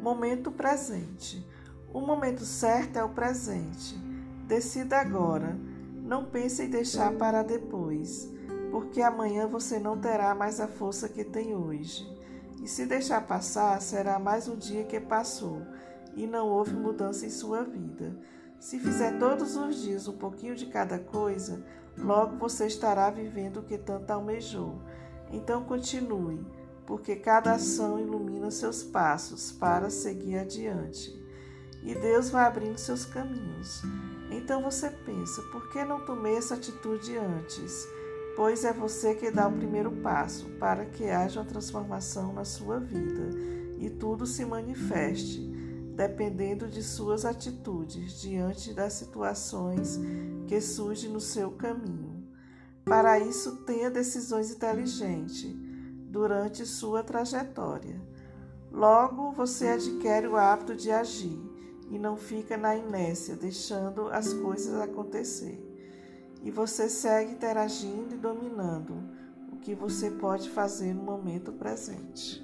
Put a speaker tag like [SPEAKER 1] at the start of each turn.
[SPEAKER 1] Momento presente. O momento certo é o presente. Decida agora. Não pense em deixar para depois, porque amanhã você não terá mais a força que tem hoje. E se deixar passar, será mais um dia que passou e não houve mudança em sua vida. Se fizer todos os dias um pouquinho de cada coisa, logo você estará vivendo o que tanto almejou. Então continue, porque cada ação ilumina seus passos para seguir adiante. E Deus vai abrindo seus caminhos. Então você pensa, por que não tomei essa atitude antes? Pois é você que dá o primeiro passo para que haja uma transformação na sua vida e tudo se manifeste dependendo de suas atitudes diante das situações que surgem no seu caminho. Para isso, tenha decisões inteligentes durante sua trajetória. Logo, você adquire o hábito de agir e não fica na inércia, deixando as coisas acontecer. E você segue interagindo e dominando o que você pode fazer no momento presente.